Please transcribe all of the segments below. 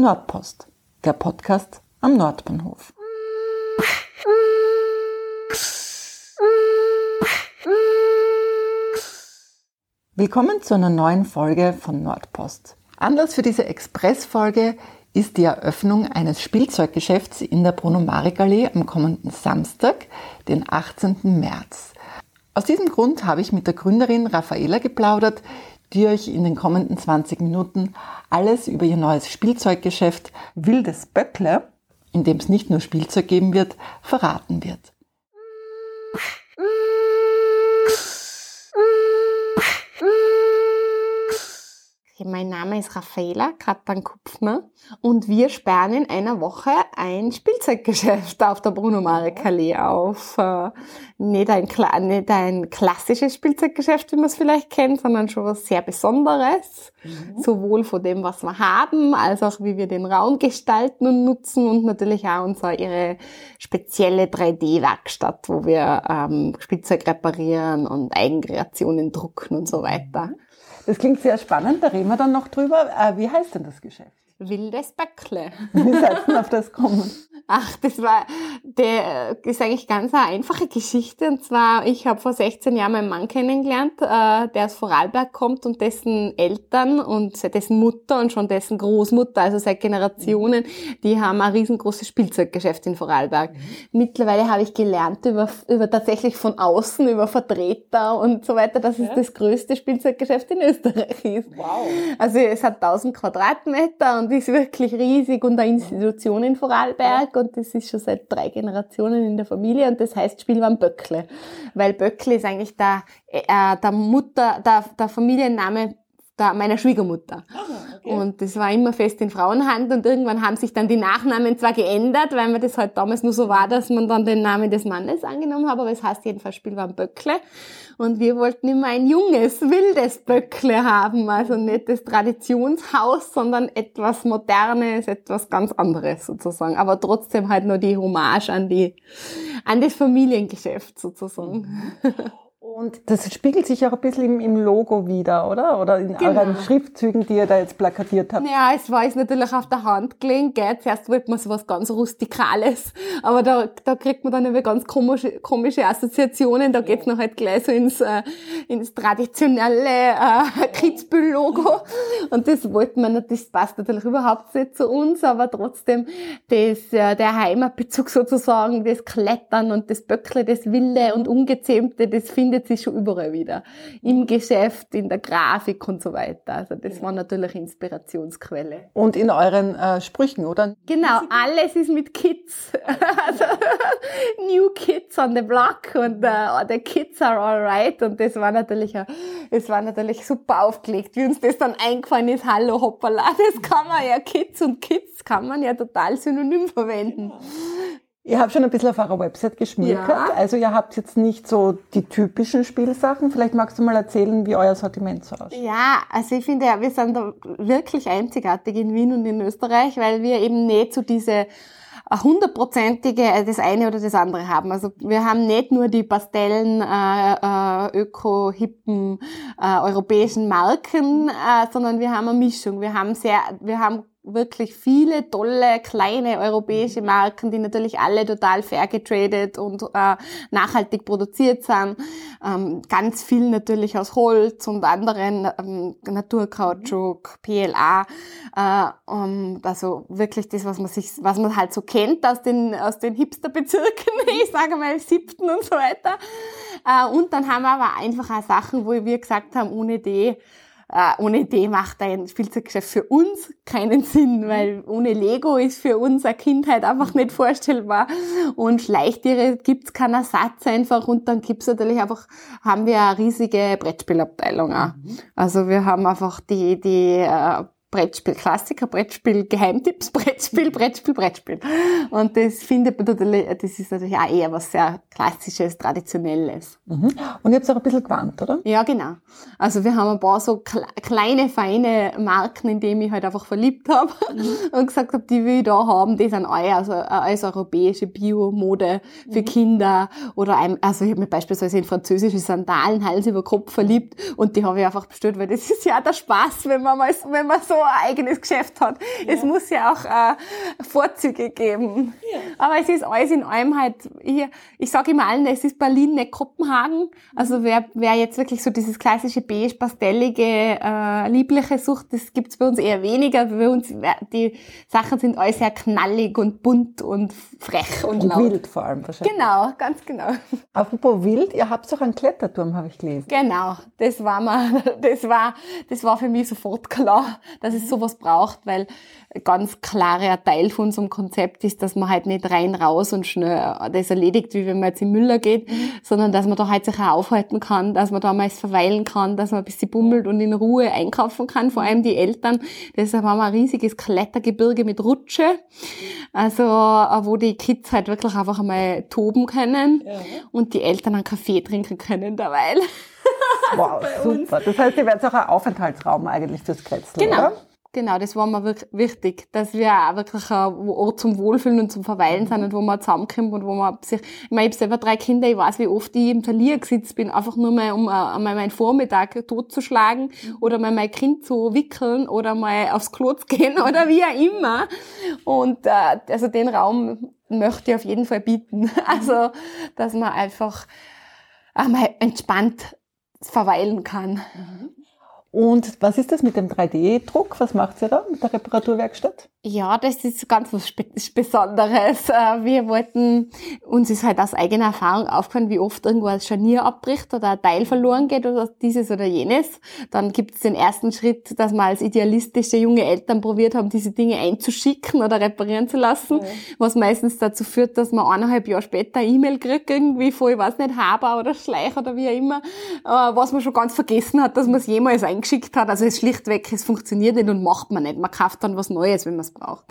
Nordpost, der Podcast am Nordbahnhof. Willkommen zu einer neuen Folge von Nordpost. Anlass für diese Expressfolge ist die Eröffnung eines Spielzeuggeschäfts in der Bruno-Marek-Allee am kommenden Samstag, den 18. März. Aus diesem Grund habe ich mit der Gründerin Raffaela geplaudert, die euch in den kommenden 20 Minuten alles über ihr neues Spielzeuggeschäft Wildes Böckle, in dem es nicht nur Spielzeug geben wird, verraten wird. Mein Name ist Raffaela Krattan-Kupfner und wir sperren in einer Woche ein Spielzeuggeschäft auf der Bruno Marek Allee auf. Äh, nicht ein, nicht ein klassisches Spielzeuggeschäft, wie man es vielleicht kennt, sondern schon was sehr Besonderes. Mhm. Sowohl von dem, was wir haben, als auch wie wir den Raum gestalten und nutzen und natürlich auch unsere ihre spezielle 3D-Werkstatt, wo wir ähm, Spielzeug reparieren und Eigenkreationen drucken und so weiter. Das klingt sehr spannend, da reden wir dann noch drüber. Äh, wie heißt denn das Geschäft? Wildes Bäckle. Wie seid ihr auf das kommen? Ach, das war, der ist eigentlich ganz eine einfache Geschichte. Und zwar, ich habe vor 16 Jahren meinen Mann kennengelernt, äh, der aus Vorarlberg kommt und dessen Eltern und dessen Mutter und schon dessen Großmutter, also seit Generationen, die haben ein riesengroßes Spielzeuggeschäft in Vorarlberg. Mhm. Mittlerweile habe ich gelernt über, über tatsächlich von außen, über Vertreter und so weiter, dass ja. es das größte Spielzeuggeschäft in Österreich ist. Wow. Also es hat 1000 Quadratmeter und ist wirklich riesig und eine Institution in Vorarlberg und das ist schon seit drei Generationen in der Familie und das heißt Spielwaren Böckle. Weil Böckle ist eigentlich der, äh, der Mutter, der, der Familienname der, meiner Schwiegermutter. Ah, okay. Und das war immer fest in Frauenhand und irgendwann haben sich dann die Nachnamen zwar geändert, weil man das halt damals nur so war, dass man dann den Namen des Mannes angenommen hat, aber es heißt jedenfalls Spielwaren Böckle. Und wir wollten immer ein junges, wildes Böckle haben, also nicht das Traditionshaus, sondern etwas Modernes, etwas ganz anderes sozusagen, aber trotzdem halt nur die Hommage an die, an das Familiengeschäft sozusagen. Und das spiegelt sich auch ein bisschen im, im Logo wieder, oder? Oder in genau. euren Schriftzügen, die ihr da jetzt plakatiert habt. Ja, es war jetzt natürlich auf der Hand gelegen, gell? Zuerst wollte man so was ganz Rustikales, aber da, da kriegt man dann über ganz komische, komische Assoziationen. Da geht's noch halt gleich so ins, äh, ins traditionelle äh, Kitzbühel-Logo. Und das wollten wir das passt natürlich überhaupt nicht zu uns, aber trotzdem das, äh, der Heimatbezug sozusagen, das Klettern und das Böckle, das Wilde und Ungezähmte, das findet findet sich schon überall wieder. Im Geschäft, in der Grafik und so weiter. Also das war natürlich Inspirationsquelle. Und in euren äh, Sprüchen, oder? Genau, alles ist mit Kids. also, New Kids on the Block und uh, the Kids are alright. Und das war natürlich, es war natürlich super aufgelegt, wie uns das dann eingefallen ist. Hallo hoppala, das kann man ja Kids und Kids kann man ja total synonym verwenden. Ihr habt schon ein bisschen auf eurer Website geschmiert. Ja. Also ihr habt jetzt nicht so die typischen Spielsachen. Vielleicht magst du mal erzählen, wie euer Sortiment so aussieht. Ja, also ich finde, wir sind da wirklich einzigartig in Wien und in Österreich, weil wir eben nicht so diese hundertprozentige äh, das eine oder das andere haben. Also wir haben nicht nur die Pastellen, äh, äh, öko-hippen äh, europäischen Marken, äh, sondern wir haben eine Mischung. Wir haben sehr, wir haben wirklich viele tolle kleine europäische Marken, die natürlich alle total fair getradet und äh, nachhaltig produziert sind. Ähm, ganz viel natürlich aus Holz und anderen ähm, Naturkautschuk, PLA. Äh, um, also wirklich das, was man sich, was man halt so kennt aus den aus den Hipsterbezirken, ich sage mal siebten und so weiter. Äh, und dann haben wir aber einfach auch Sachen, wo wir gesagt haben, ohne die äh, ohne Idee macht ein Spielzeuggeschäft für uns keinen Sinn, weil ohne Lego ist für uns eine Kindheit einfach nicht vorstellbar. Und Schleichtiere gibt's keinen Ersatz einfach. Und dann gibt's natürlich einfach, haben wir eine riesige Brettspielabteilung auch. Mhm. Also wir haben einfach die, die äh, Brettspiel, Klassiker, Brettspiel, Geheimtipps, Brettspiel, Brettspiel, Brettspiel. Und das findet man natürlich, das ist natürlich auch eher was sehr Klassisches, Traditionelles. Mhm. Und ihr habt auch ein bisschen gewandt, oder? Ja, genau. Also wir haben ein paar so kleine, feine Marken, in die ich halt einfach verliebt habe mhm. und gesagt habe, die will ich da haben, die sind euer, also als europäische Bio-Mode für mhm. Kinder oder ein, also ich habe mich beispielsweise in französische Sandalen Hals über Kopf verliebt und die habe ich einfach bestellt, weil das ist ja der Spaß, wenn man mal, wenn man so ein eigenes Geschäft hat. Ja. Es muss ja auch äh, Vorzüge geben. Ja. Aber es ist alles in allem halt, ich, ich sage immer allen, es ist Berlin, nicht Kopenhagen. Also wer, wer jetzt wirklich so dieses klassische beige, pastellige, äh, liebliche sucht, das gibt's bei uns eher weniger. Bei uns, die Sachen sind alles sehr knallig und bunt und frech und, und laut. wild vor allem wahrscheinlich. Genau, ganz genau. Apropos wild, ihr habt doch einen Kletterturm, habe ich gelesen. Genau, das war mal, das war, das war für mich sofort klar, dass es sowas braucht, weil ganz klarer Teil von unserem Konzept ist, dass man halt nicht rein raus und schnell das erledigt, wie wenn man jetzt in Müller geht, sondern dass man da halt sich auch aufhalten kann, dass man da mal verweilen kann, dass man ein bisschen bummelt und in Ruhe einkaufen kann, vor allem die Eltern. Deshalb haben wir ein riesiges Klettergebirge mit Rutsche, also wo die Kids halt wirklich einfach einmal toben können ja. und die Eltern einen Kaffee trinken können derweil. Wow, super. Das heißt, ihr werdet auch ein Aufenthaltsraum eigentlich fürs Kretzel, genau. oder? Genau, das war mir wirklich wichtig, dass wir auch wirklich ein Ort zum Wohlfühlen und zum Verweilen sind und wo man zusammenkommt und wo man sich, ich meine, ich habe selber drei Kinder, ich weiß, wie oft ich im Talier gesetzt bin, einfach nur mal, um einmal meinen Vormittag totzuschlagen oder mal mein Kind zu wickeln oder mal aufs Klo zu gehen oder wie auch immer. Und äh, also den Raum möchte ich auf jeden Fall bieten. Also, dass man einfach einmal entspannt verweilen kann. Mhm. Und was ist das mit dem 3D-Druck? Was macht ihr da mit der Reparaturwerkstatt? Ja, das ist ganz was Besonderes. Äh, wir wollten, uns ist halt aus eigener Erfahrung aufgefallen, wie oft irgendwo ein Scharnier abbricht oder ein Teil verloren geht oder dieses oder jenes. Dann gibt es den ersten Schritt, dass wir als idealistische junge Eltern probiert haben, diese Dinge einzuschicken oder reparieren zu lassen, okay. was meistens dazu führt, dass man eineinhalb Jahre später E-Mail kriegt, irgendwie von, ich weiß nicht, Haber oder Schleich oder wie auch immer, äh, was man schon ganz vergessen hat, dass man es jemals eingeschickt hat. Also es schlichtweg, es funktioniert nicht und macht man nicht. Man kauft dann was Neues, wenn man es braucht.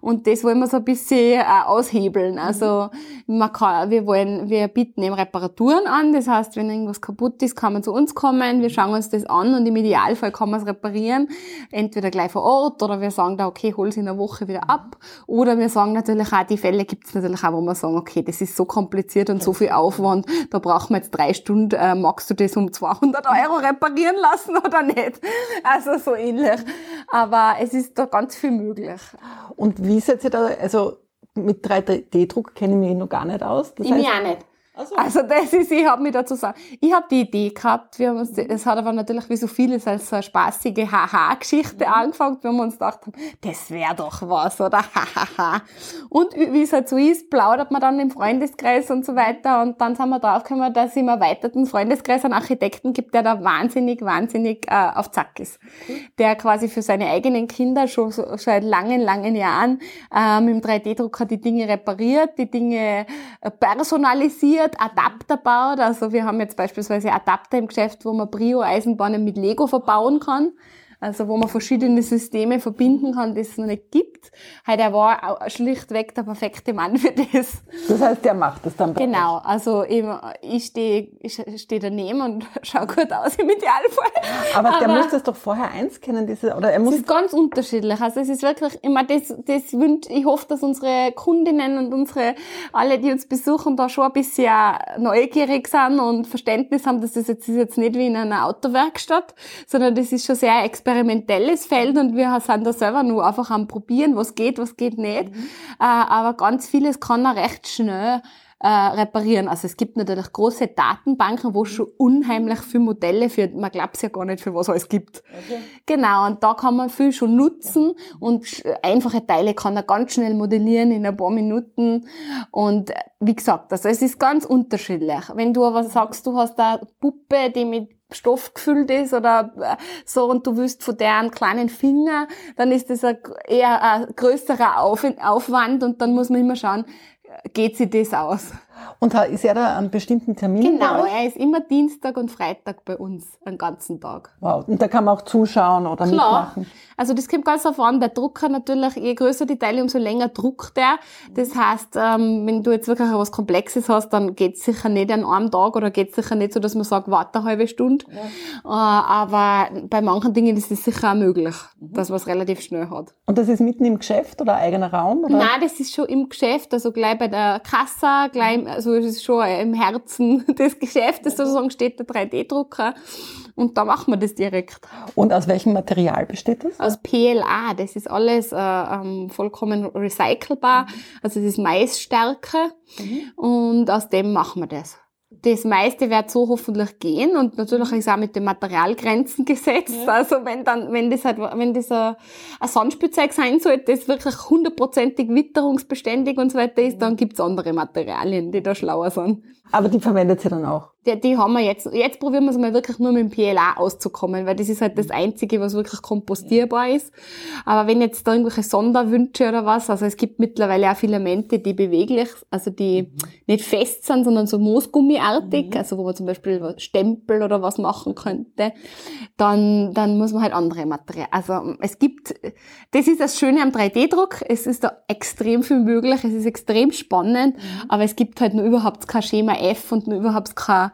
Und das wollen wir so ein bisschen äh, aushebeln. Also man kann, wir wollen, wir bieten eben Reparaturen an. Das heißt, wenn irgendwas kaputt ist, kann man zu uns kommen. Wir schauen uns das an und im Idealfall kann man es reparieren. Entweder gleich vor Ort oder wir sagen da, okay, hol es in einer Woche wieder ab. Oder wir sagen natürlich auch, die Fälle gibt es natürlich auch, wo wir sagen, okay, das ist so kompliziert und so viel Aufwand, da brauchen wir jetzt drei Stunden, äh, magst du das um 200 Euro reparieren lassen oder nicht? Also so ähnlich. Aber es ist da ganz viel möglich. Und wie seid ihr da, also mit 3D-Druck kenne ich mich noch gar nicht aus. Das ich heißt, mich auch nicht. Also, also das ist, ich habe mir dazu sagen, ich habe die Idee gehabt, wir haben uns, es hat aber natürlich wie so vieles als so eine spaßige Haha-Geschichte mhm. angefangen, wenn wir uns gedacht haben, das wäre doch was, oder hahaha. und wie es halt so ist, plaudert man dann im Freundeskreis und so weiter und dann sind wir draufgekommen, dass es im erweiterten Freundeskreis einen Architekten gibt, der da wahnsinnig, wahnsinnig äh, auf Zack ist. Mhm. Der quasi für seine eigenen Kinder schon so, seit langen, langen Jahren äh, mit dem 3D-Drucker die Dinge repariert, die Dinge äh, personalisiert, wird Adapter baut. Also wir haben jetzt beispielsweise Adapter im Geschäft, wo man Brio-Eisenbahnen mit Lego verbauen kann also wo man verschiedene Systeme verbinden kann, die es noch nicht gibt. Halt, er war schlichtweg der perfekte Mann für das. Das heißt, der macht das dann bei Genau, also ich stehe ich steh daneben und schaue gut aus im Idealfall. Aber, Aber der muss das doch vorher einscannen, diese, oder er muss... Es ist ganz unterschiedlich, also es ist wirklich, ich meine, das, das wünscht, ich hoffe, dass unsere Kundinnen und unsere, alle, die uns besuchen, da schon ein bisschen neugierig sind und Verständnis haben, dass das jetzt, ist jetzt nicht wie in einer Autowerkstatt, sondern das ist schon sehr experimentelles Feld und wir sind da selber nur einfach am probieren, was geht, was geht nicht. Mhm. Äh, aber ganz vieles kann man recht schnell äh, reparieren. Also es gibt natürlich große Datenbanken, wo schon unheimlich viele Modelle für, man glaubt ja gar nicht, für was alles gibt. Okay. Genau, und da kann man viel schon nutzen und einfache Teile kann er ganz schnell modellieren in ein paar Minuten. Und wie gesagt, also es ist ganz unterschiedlich. Wenn du aber sagst, du hast eine Puppe, die mit Stoff gefüllt ist oder äh, so und du willst von der einen kleinen Finger, dann ist das eher ein größerer Aufwand und dann muss man immer schauen, geht sie das aus? Und ist er da an bestimmten Terminen? Genau, er ist immer Dienstag und Freitag bei uns, einen ganzen Tag. Wow, und da kann man auch zuschauen oder Klar. mitmachen? Also das kommt ganz darauf an, der Drucker natürlich, je größer die Teile, umso länger druckt er. Das heißt, ähm, wenn du jetzt wirklich was Komplexes hast, dann geht's sicher nicht an einem Tag oder geht's sicher nicht so, dass man sagt, warte eine halbe Stunde. Ja. Äh, aber bei manchen Dingen ist es sicher auch möglich, mhm. dass man es relativ schnell hat. Und das ist mitten im Geschäft oder eigener Raum? Oder? Nein, das ist schon im Geschäft, also gleich bei der Kassa, gleich im, also es ist schon im Herzen des Geschäftes sozusagen steht der 3D-Drucker. Und da machen wir das direkt. Und aus welchem Material besteht das? Aus PLA. Das ist alles äh, ähm, vollkommen recycelbar. Mhm. Also es ist Maisstärke. Mhm. Und aus dem machen wir das das meiste wird so hoffentlich gehen und natürlich ist auch mit den Materialgrenzen gesetzt. Ja. Also wenn dann, wenn das halt, wenn das ein, ein Sandspielzeug sein sollte, das wirklich hundertprozentig witterungsbeständig und so weiter ist, dann gibt's andere Materialien, die da schlauer sind. Aber die verwendet sie dann auch? Die, die haben wir jetzt, jetzt probieren wir es mal wirklich nur mit dem PLA auszukommen, weil das ist halt das Einzige, was wirklich kompostierbar ist. Aber wenn jetzt da irgendwelche Sonderwünsche oder was, also es gibt mittlerweile auch Filamente, die beweglich, also die nicht fest sind, sondern so Moosgummiartig, mhm. also wo man zum Beispiel Stempel oder was machen könnte, dann, dann muss man halt andere Materialien, also es gibt, das ist das Schöne am 3D-Druck, es ist da extrem viel möglich, es ist extrem spannend, mhm. aber es gibt halt nur überhaupt kein Schema F und überhaupt kein,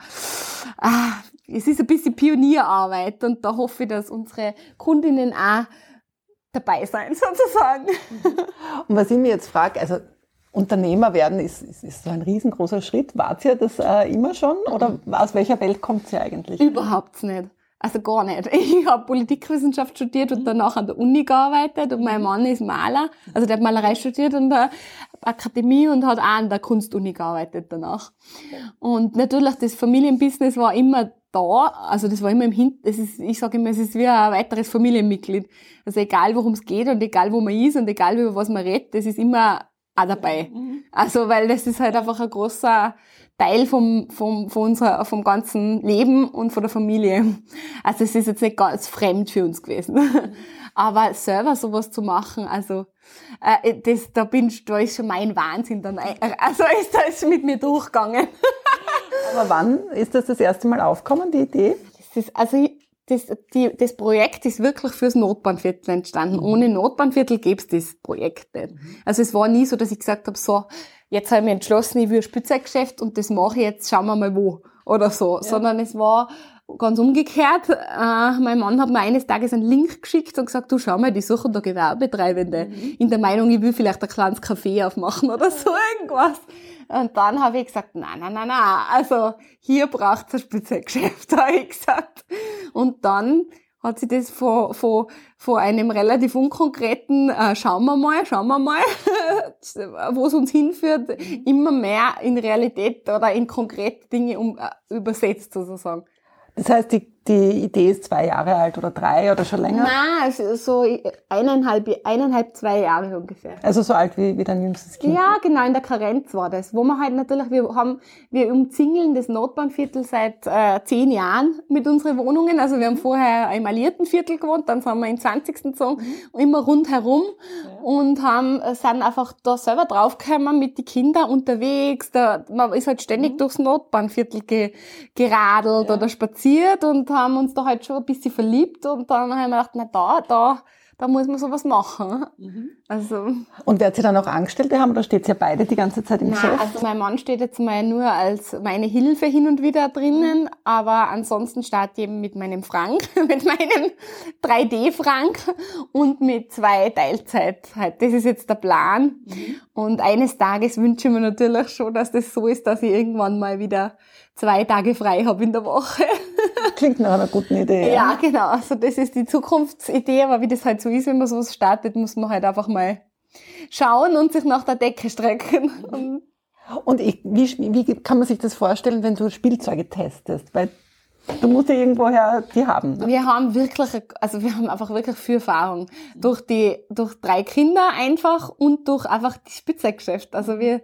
ah, es ist ein bisschen Pionierarbeit und da hoffe ich, dass unsere Kundinnen auch dabei sein, sozusagen. Und was ich mir jetzt frage, also Unternehmer werden ist, ist, ist so ein riesengroßer Schritt. Wart ihr das äh, immer schon oder aus welcher Welt kommt ihr eigentlich? Überhaupt nicht. Also gar nicht. Ich habe Politikwissenschaft studiert und danach an der Uni gearbeitet und mein Mann ist Maler, also der hat Malerei studiert an der Akademie und hat auch an der Kunstuni gearbeitet danach. Und natürlich das Familienbusiness war immer da, also das war immer im Hin, das ist, ich sage immer, es ist wie ein weiteres Familienmitglied. Also egal worum es geht und egal wo man ist und egal über was man redet, das ist immer auch dabei. Mhm. Also weil das ist halt einfach ein großer Teil vom, vom, von unserer, vom ganzen Leben und von der Familie. Also es ist jetzt nicht ganz fremd für uns gewesen. Aber selber sowas zu machen, also äh, das, da bin da ist schon mein Wahnsinn dann, also ist das mit mir durchgegangen. Aber wann ist das das erste Mal aufgekommen, die Idee? Das ist, also das, die, das Projekt ist wirklich fürs Notbahnviertel entstanden. Mhm. Ohne Notbahnviertel gäbe es das Projekt nicht. Mhm. Also es war nie so, dass ich gesagt habe, so, jetzt habe ich mich entschlossen, ich will ein Spielzeuggeschäft und das mache ich jetzt, schauen wir mal wo oder so. Ja. Sondern es war ganz umgekehrt. Äh, mein Mann hat mir eines Tages einen Link geschickt und gesagt, du schau mal, die suchen da Gewerbetreibende. Mhm. In der Meinung, ich will vielleicht ein kleines Café aufmachen oder so irgendwas. Und dann habe ich gesagt, nein, nein, nein, nein, also hier braucht es ein Spielzeuggeschäft, habe ich gesagt. Und dann hat sie das von, von, von einem relativ unkonkreten, äh, schauen wir mal, schauen wir mal, wo es uns hinführt, immer mehr in Realität oder in konkrete Dinge um, äh, übersetzt sozusagen. Das heißt, die die Idee ist zwei Jahre alt oder drei oder schon länger? Nein, so eineinhalb, eineinhalb, zwei Jahre ungefähr. Also so alt wie, wie dein jüngstes Kind? Ja, genau, in der Karenz war das. Wo man halt natürlich, wir haben, wir umzingeln das Notbahnviertel seit äh, zehn Jahren mit unseren Wohnungen. Also wir haben vorher im alliierten Viertel gewohnt, dann sind wir im 20. gezogen, mhm. immer rundherum ja. und haben, sind einfach da selber draufgekommen mit den Kindern unterwegs. Da, man ist halt ständig mhm. durchs Notbahnviertel ge, geradelt ja. oder spaziert und haben uns da halt schon ein bisschen verliebt und dann haben wir gedacht, na da, da, da muss man sowas machen. Mhm. Also. Und wer hat sie dann auch Angestellte haben oder steht sie ja beide die ganze Zeit im Nein, Geschäft? Also mein Mann steht jetzt mal nur als meine Hilfe hin und wieder drinnen, aber ansonsten starte ich eben mit meinem Frank, mit meinem 3D-Frank und mit zwei Teilzeit. Das ist jetzt der Plan. Mhm. Und eines Tages wünsche ich mir natürlich schon, dass das so ist, dass ich irgendwann mal wieder zwei Tage frei habe in der Woche. Klingt nach einer guten Idee. Ja, ja genau. Also das ist die Zukunftsidee, aber wie das halt so ist, wenn man sowas startet, muss man halt einfach mal schauen und sich nach der Decke strecken. Und, und ich, wie, wie kann man sich das vorstellen, wenn du Spielzeuge testest? Weil Du musst ja irgendwoher die haben. Ne? Wir haben wirklich, also wir haben einfach wirklich viel Erfahrung. Durch die, durch drei Kinder einfach und durch einfach die Spielzeuggeschäft. Also wir,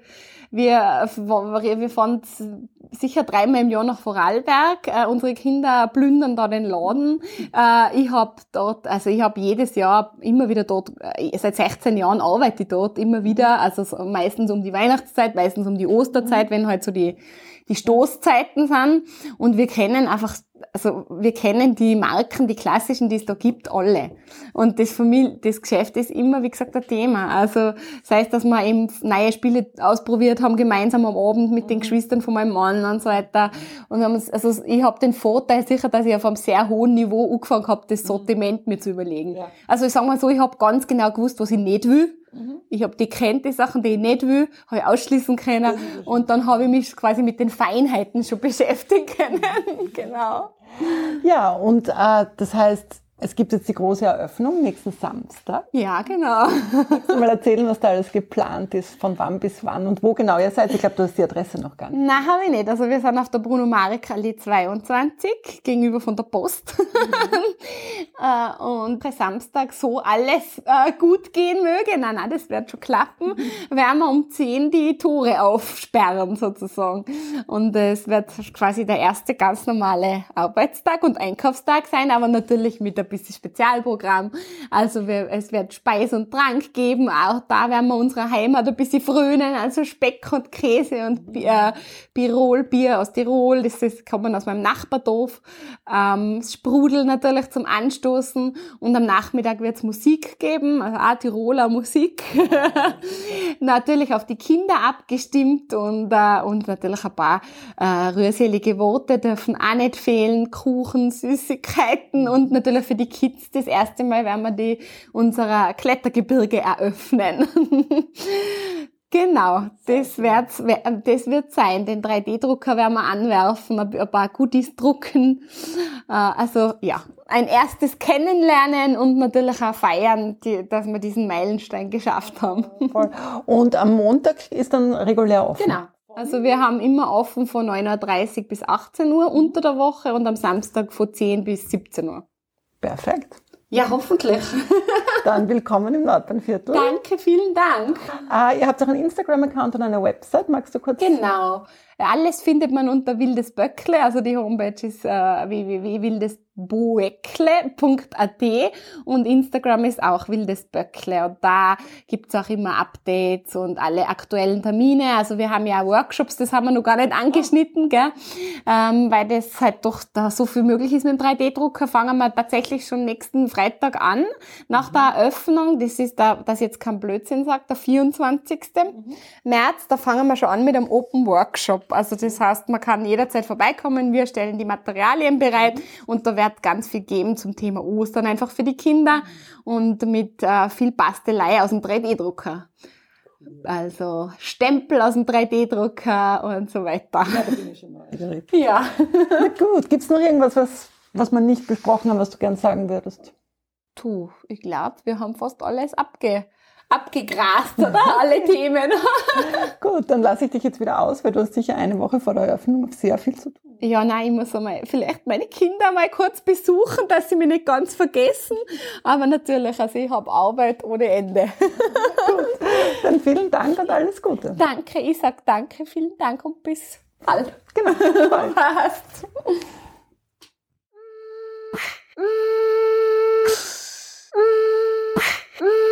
wir, wir fahren sicher dreimal im Jahr nach Vorarlberg. Äh, unsere Kinder plündern da den Laden. Äh, ich habe dort, also ich habe jedes Jahr immer wieder dort, äh, seit 16 Jahren arbeite ich dort immer wieder. Also meistens um die Weihnachtszeit, meistens um die Osterzeit, wenn halt so die die Stoßzeiten sind. Und wir kennen einfach, also wir kennen die Marken, die klassischen, die es da gibt, alle. Und das Familie, das Geschäft ist immer, wie gesagt, ein Thema. Also sei es, dass wir eben neue Spiele ausprobiert haben, gemeinsam am Abend mit den mhm. Geschwistern von meinem Mann und so weiter. Und haben also ich habe den Vorteil sicher, dass ich auf einem sehr hohen Niveau angefangen habe, das mhm. Sortiment mir zu überlegen. Ja. Also ich sage mal so, ich habe ganz genau gewusst, was ich nicht will Mhm. Ich habe die kennt, die Sachen, die ich nicht will, habe ich ausschließen können. Und dann habe ich mich quasi mit den Feinheiten schon beschäftigen können. genau. Ja, und äh, das heißt, es gibt jetzt die große Eröffnung nächsten Samstag. Ja, genau. Kannst du mal erzählen, was da alles geplant ist, von wann bis wann und wo genau ihr seid? Ich glaube, du hast die Adresse noch gar nicht. Nein, habe ich nicht. Also wir sind auf der Bruno Marek Allee 22 gegenüber von der Post. Mhm. und bei Samstag so alles äh, gut gehen möge, nein, nein, das wird schon klappen, werden wir um 10 die Tore aufsperren sozusagen. Und es wird quasi der erste ganz normale Arbeitstag und Einkaufstag sein, aber natürlich mit ein bisschen Spezialprogramm. Also wir, es wird Speis und Trank geben. Auch da werden wir unserer Heimat ein bisschen frönen. Also Speck und Käse und Bier, Birol, Bier aus Tirol. Das, das kommt aus meinem Nachbardorf. Ähm, Sprudel natürlich zum Anstoßen. Und am Nachmittag wird es Musik geben. Also auch Tiroler Musik. natürlich auf die Kinder abgestimmt und, äh, und natürlich ein paar äh, rührselige Worte dürfen auch nicht fehlen. Kuchen, Süßigkeiten und natürlich für die Kids das erste Mal werden wir die unserer Klettergebirge eröffnen. Genau, das wird, das wird sein. Den 3D-Drucker werden wir anwerfen, ein paar Goodies drucken. Äh, also ja, ein erstes Kennenlernen und natürlich auch feiern, dass wir diesen Meilenstein geschafft haben. Und am Montag ist dann regulär offen. Genau. Also wir haben immer offen von 9.30 Uhr bis 18 Uhr unter der Woche und am Samstag von 10 bis 17 Uhr. Perfekt. Ja, hoffentlich. Dann willkommen im Nordbahnviertel. Danke, vielen Dank. Ah, ihr habt auch einen Instagram-Account und eine Website. Magst du kurz? Genau. Alles findet man unter Wildes Böckle. Also die Homepage ist äh, www.wildes boekle.at und Instagram ist auch wildes Böckle und da gibt's auch immer Updates und alle aktuellen Termine. Also wir haben ja Workshops, das haben wir noch gar nicht angeschnitten, gell? Ähm, weil das halt doch da so viel möglich ist mit dem 3D-Drucker. Fangen wir tatsächlich schon nächsten Freitag an, nach der Eröffnung. Das ist da, dass jetzt kein Blödsinn sagt, der 24. Mhm. März, da fangen wir schon an mit einem Open Workshop. Also das heißt, man kann jederzeit vorbeikommen, wir stellen die Materialien bereit und da wird ganz viel geben zum Thema Ostern, einfach für die Kinder und mit äh, viel Bastelei aus dem 3D-Drucker. Also Stempel aus dem 3D-Drucker und so weiter. Ja, da bin ich schon mal. Ja. Na gut, gibt's noch irgendwas, was, was wir nicht besprochen haben, was du gern sagen würdest? Tu, ich glaube, wir haben fast alles abge abgegrast, oder? Alle Themen. Gut, dann lasse ich dich jetzt wieder aus, weil du hast sicher eine Woche vor der Eröffnung sehr viel zu tun. Ja, nein, ich muss einmal vielleicht meine Kinder mal kurz besuchen, dass sie mich nicht ganz vergessen. Aber natürlich, also ich habe Arbeit ohne Ende. Gut, dann vielen Dank und alles Gute. Danke, ich sage danke, vielen Dank und bis bald. Genau, bald. Passt. Mm.